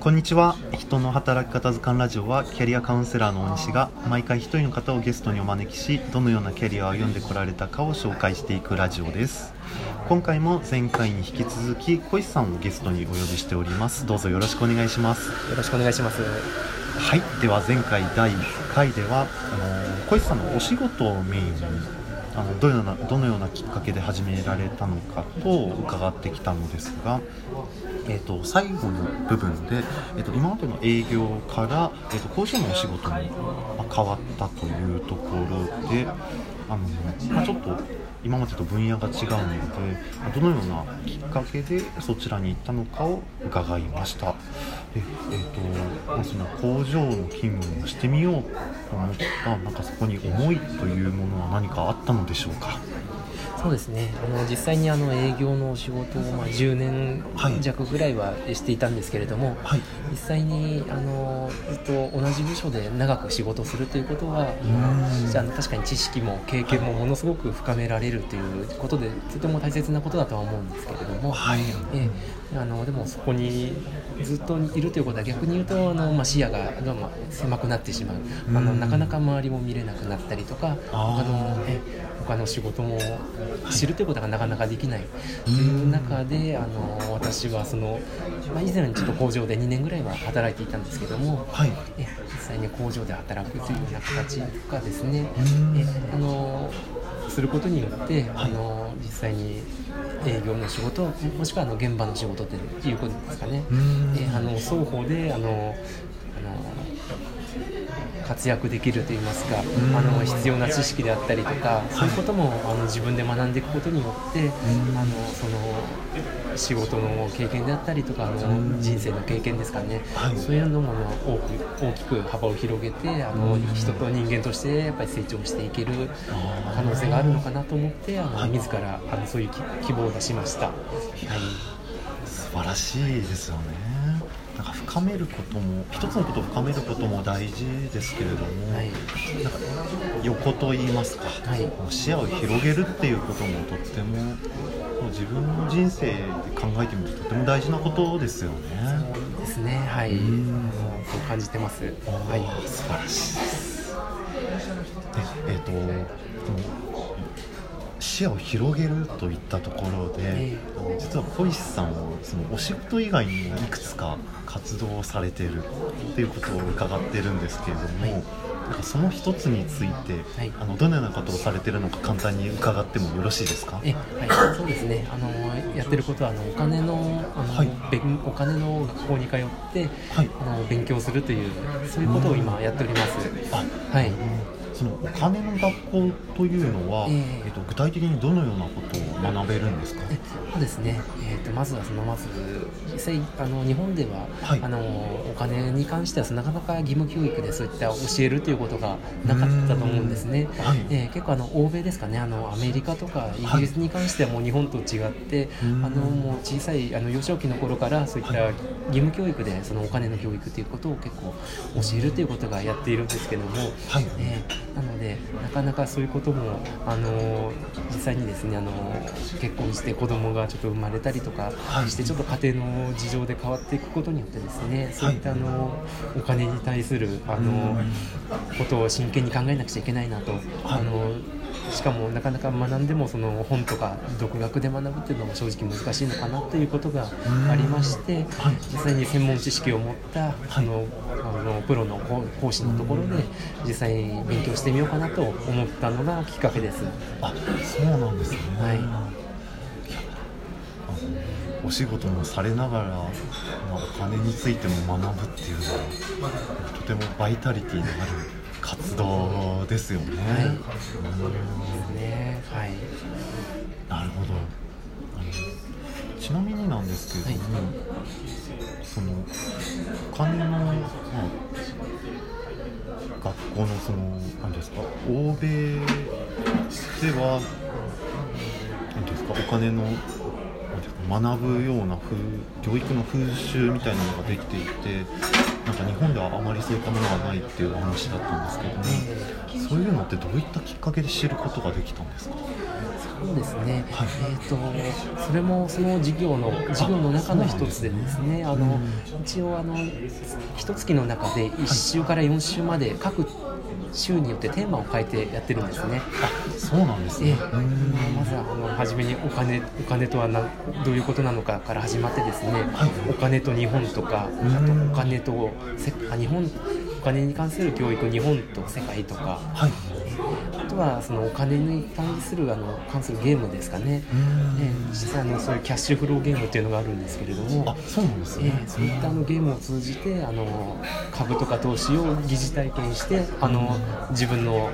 こんにちは。人の働き方図鑑ラジオはキャリアカウンセラーの大西が毎回一人の方をゲストにお招きしどのようなキャリアを歩んでこられたかを紹介していくラジオです。今回も前回に引き続き小石さんをゲストにお呼びしております。どうぞよろしくお願いします。よろしくお願いします。はい。では前回第1回ではあの小石さんのお仕事をメインにあのどのようなどのようなきっかけで始められたのかと伺ってきたのですが、えーと、最後の部分で、えーと、今までの営業から、えーと、工場のお仕事に変わったというところであの、まあ、ちょっと今までと分野が違うのでどのようなきっかけでそちらに行ったのかを伺いました。で、えーとまあ、その工場の勤務をしてみようと思ったなんかそこに思いというものは何かあったのでしょうか？そうですね。あの実際にあの営業の仕事を、まあ、10年弱ぐらいはしていたんですけれども、はい、実際にあのずっと同じ部署で長く仕事するということはあの確かに知識も経験もものすごく深められるということでとても大切なことだとは思うんですけれども、はい、え。あのでもそこにずっといるということは逆に言うとあの、まあ、視野がが、まあ、狭くなってしまう。あのなかなか周りも見れなくなったりとか他のえ他の仕事も知るということがなかなかできない。という中であの私はその、まあ、以前ちょっと工場で2年ぐらいは働いていたんですけども、はい、え実際に工場で働くというような形とかですねえあのすることによって、あの実際に営業の仕事もしくはあの現場の仕事ということですかね、えあの双方であのあの活躍できるといいますか、あの必要な知識であったりとか、そういうこともあの自分で学んでいくことによって、あのその仕事の経験であったりとかあの人生の経験ですかね、そういうのも大き大きく幅を広げてあの人と人間としてやっぱり成長していける可能性があるのかなと思ってあの自らあのそういう希望を出しました。はい素晴らしいですよね。なんか深めることも一つのことを深めることも大事ですけれども、はい、なんか横と言いますか、はい、視野を広げるっていうこともとっても自分の人生で考えてみるととても大事なことですよね。そうですね。はい、そう感じてます。はい、素晴らしいです。でえっ、ー、と視野を広げるといったところで、えー、実は小石さんはそのお仕事以外にもいくつか活動されてるっていうことを伺ってるんですけれども、はい、なんかその一つについて、はい、あのどのようなことをされてるのか簡単に伺ってもよろしいですか？え、はい、そうですね。あのやってることはあのお金のあの、はい、お金の学校に通って、はい、あの勉強するというそういうことを今やっております。あはいそのお金の学校というのは、えー、えーと具体的にどのようなことを学べるんですか？そうですね、えーと、まずはそのまず実際あの日本では、はい、あのお金に関してはなかなか義務教育でそういった教えるということがなかったと思うんですね、はい、えー、結構あの欧米ですかね。あのアメリカとかイギリスに関してはもう日本と違って、はい、あのもう小さいあの幼少期の頃からそういった義務教育でそのお金の教育ということを結構教えるということがやっているんですけども、はい、えーなのでなかなかそういうこともあの実際にですねあの結婚して子供がちょっと生まれたりとかして、ちょっと家庭の事情で変わっていくことによってですね、そういったあのお金に対するあのことを真剣に考えなくちゃいけないなと。あのしかもなかなか学んでもその本とか独学で学ぶっていうのも正直難しいのかなということがありまして、実際に専門知識を持ったあのあのプロの講師のところで実際に勉強してみようかなと思ったのがきっかけです。あそうなんですね、はい。お仕事もされながら、まあ、お金についても学ぶっていうのはとてもバイタリティのある活動ですよね。はい。うんね。はい。なるほど。ちなみになんですけれども、はい、そのお金の、まあ、学校のその何ですか欧米では何ですかお金の学ぶような風教育の風習みたいなのができていてなんか日本ではあまりそういったものがないっていう話だったんですけども、えー、そういうのってどういったきっかけで知ることができたんですか？そうですね、はい、えーと、それもその事業の事業の中の一つでですね。あの一応あの一月の中で1週から4週まで各週によってテーマを変えてやってるんですね。あそうなんですね、えー、まずはあの初めにお金お金とはなどういうことなのかから始まってですね、はい、お金と日本とかあとお金とせあ日本お金に関する教育日本と世界とか、はい、あとはそのお金に関するあの関するゲームですかね、えー、実際あのそういうキャッシュフローゲームっていうのがあるんですけれども。あそうなんですね、えー、そういったあのゲームを通じてあの株とか投資を疑似体験してあの自分の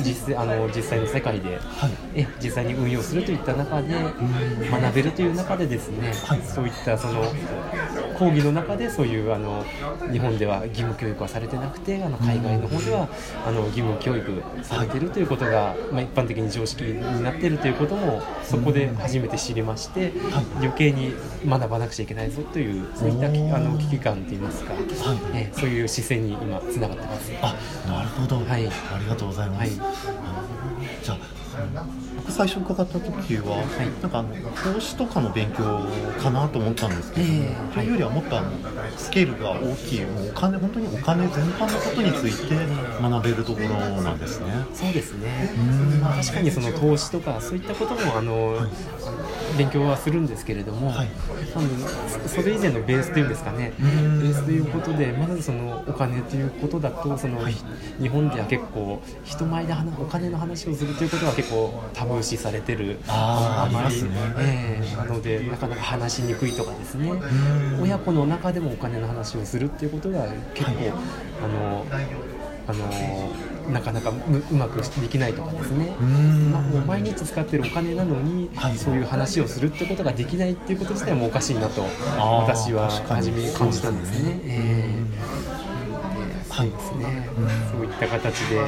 実あの実際の世界で、はい、え実際に運用するといった中で学べるという中でですね、はい、そういったその講義の中でそういうあの日本では義務教育はされてなくてあの海外の方ではあの義務教育されてるということが、まあ、一般的に常識になっているということもそこで初めて知りまして、余計に学ばなくちゃいけないぞというそういったあの危機感といいますか、はい。えそういう視線に今つながってます。あなるほど、はい、ありがとうございます。はい、じゃ僕最初伺った時は、はい、なんかあの投資とかの勉強かなと思ったんですけど、えー、というよりはもっとあのスケールが大きいもうお金本当にお金全般のことについて学べるところなんですね。そうですね。まあ、確かにその投資とかそういったこともあの、はい、勉強はするんですけれども、はい、それ以前のベースというんですかね、ベースということでまずそのお金ということだとその、はい、日本では結構人前でお金の話をするということは結構タブー視されてるあまり、ね。えー、なのでなかなか話しにくいとかですね。親子の中でもお金の話をするっていうことが結構、はい、あのあのなかなかうまくできないとかですね、まあ、もう毎日使ってるお金なのに、はい、そういう話をするってことができないっていうこと自体もおかしいなと私は初め感じたんですね。えー、そうですね、そういった形で、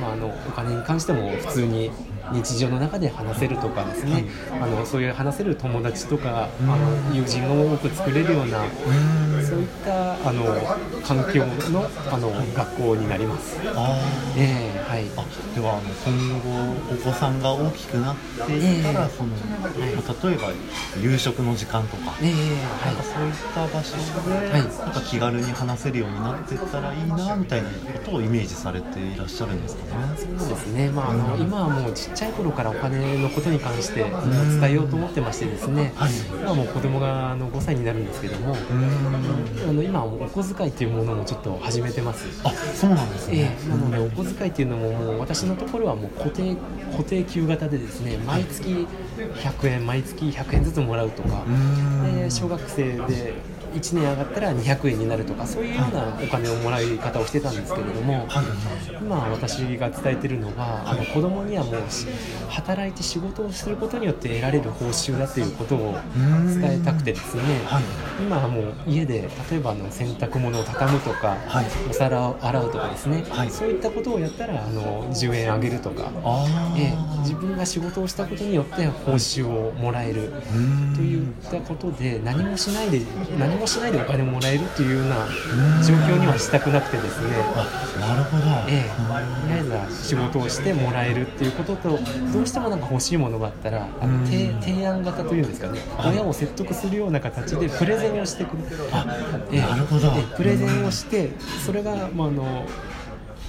まあ、あのお金に関しても普通に日常の中で話せるとかですね、あのそういう話せる友達とか、あの友人を多く作れるような、そういったあの環境のあの学校になります。あえー、はい、あではあの今後お子さんが大きくなっていったら、えー、その、はい、例えば夕食の時間とか,、えーはい、なんかそういった場所で、はい、なんか気軽に話せるようになっていったらいいなみたいなことをイメージされていらっしゃるんですかね。そうですね、まあ、あの今はもうちっちゃい頃からお金のことに関して伝えようと思ってましてですね、はい、今もう子供があの5歳になるんですけども、あの今お小遣いというものもちょっと始めてます。あそうなんですね、えー、なのでお小遣いっていうのももう私のところはもう固定固定給型でですね毎月100円毎月100円ずつもらうとか。で小学生で1年上がったら200円になるとかそういうようなお金をもらい方をしてたんですけれども、今私が伝えてるのは、あの子供にはもう働いて仕事をすることによって得られる報酬だということを伝えたくてですね、今はもう家で例えばの洗濯物を畳むとか、お皿を洗うとかですね、そういったことをやったらあの10円あげるとか、え自分が仕事をしたことによって報酬をもらえるといったことで何もしないで何もしないでお金もらえるっていうような状況にはしたくなくてですね。なるほど、ええ、とりあえずは仕事をしてもらえるっていうこととどうしてもなんか欲しいものがあったらあの提案型というんですかね。親を説得するような形でプレゼンをしてくる。ええ、なるほど、プレゼンをしてそれが、まあ、あの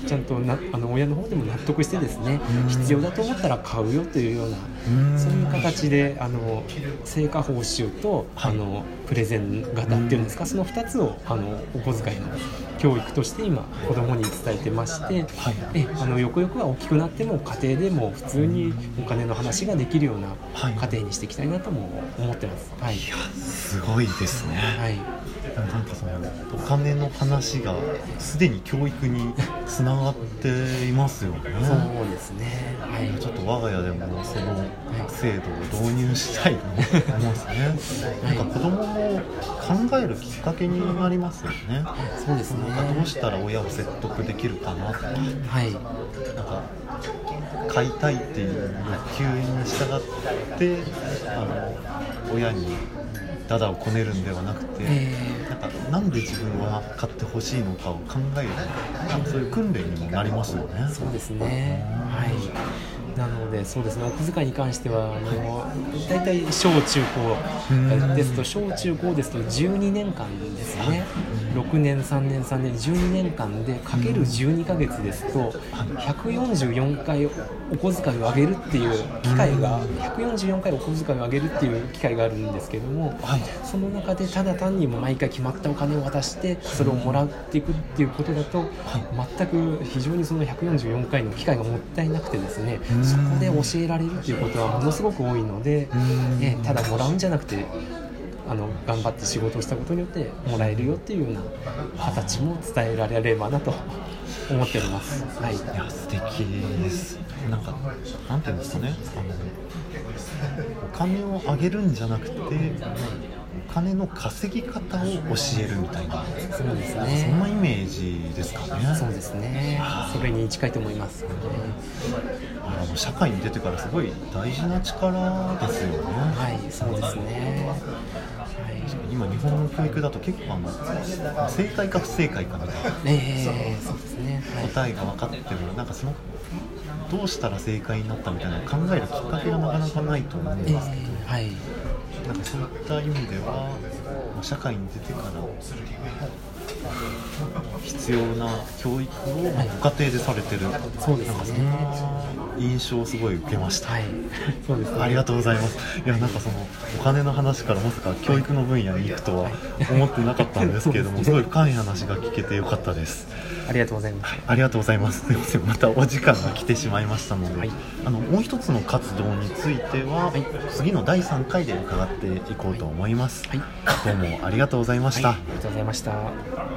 ちゃんとなあの親の方でも納得してですね必要だと思ったら買うよというようなそういう形であの成果報酬と、あのプレゼン型っていうんですかその2つをあのお小遣いの教育として今子供に伝えてまして、はい、えあのよくよくは大きくなっても家庭でも普通にお金の話ができるような家庭にしていきたいなとも思ってます。はい、いやすごいですね。はい。なんかそのお金の話がすでに教育につながっていますよね。そうですね。はい。ちょっと我が家でもその制度を導入したいと思いますね。なんか子供も考えるきっかけになりますよね。そうですね。どうしたら親を説得できるかなとか。はい。なんか買いたいっていう欲求に従ってあの親にダダをこねるんではなくて、えーなんかなんで自分は買ってほしいのかを考えるそういう訓練にもなりますよね。そうですね。はいなのでそうですね。お小遣いに関してはあの大体小中高ですと小中高ですと12年間ですね。6年3年3年12年間でかける12ヶ月ですと144回お小遣いを上げるっていう機会が144回お小遣いを上げるっていう機会があるんですけども、その中でただ単に毎回決まったお金を渡してそれをもらっていくっていうことだと、全く非常にその144回の機会がもったいなくてですねそこで教えられるっていうことはものすごく多いので、えただもらうんじゃなくてあの頑張って仕事をしたことによってもらえるよっていうような形も伝えられればなと思っております。はい、いや素敵です。なんかなんていうんですかね。あのお金をあげるんじゃなくて。お金の稼ぎ方を教えるみたいなそうですね。そんなイメージですかね。そうですね。それに近いと思います、ね、あの社会に出てからすごい大事な力ですよね。はいそうですね今日本の教育だと結構あの正解か不正解かみたいな、えー、そうですね、はい、答えが分かってもなんかそのどうしたら正解になったみたいな考えるきっかけがなかなかないと思うんですけど、えー、はいなんかそういった意味では社会に出てから必要な教育をご家庭でされてる、はい、そうですね。印象をすごい受けました、はい、そうです、ね、ありがとうございます。いやなんかそのお金の話からまさか教育の分野に行くとは思ってなかったんですけれども、すごい深い話が聞けてよかったです。ありがとうございます、ありがとうございます。すみません。またお時間が来てしまいましたので、はい、あのもう一つの活動については、はい、次の第3回で伺っていこうと思います、はい、どうもありがとうございました、ありがとうございました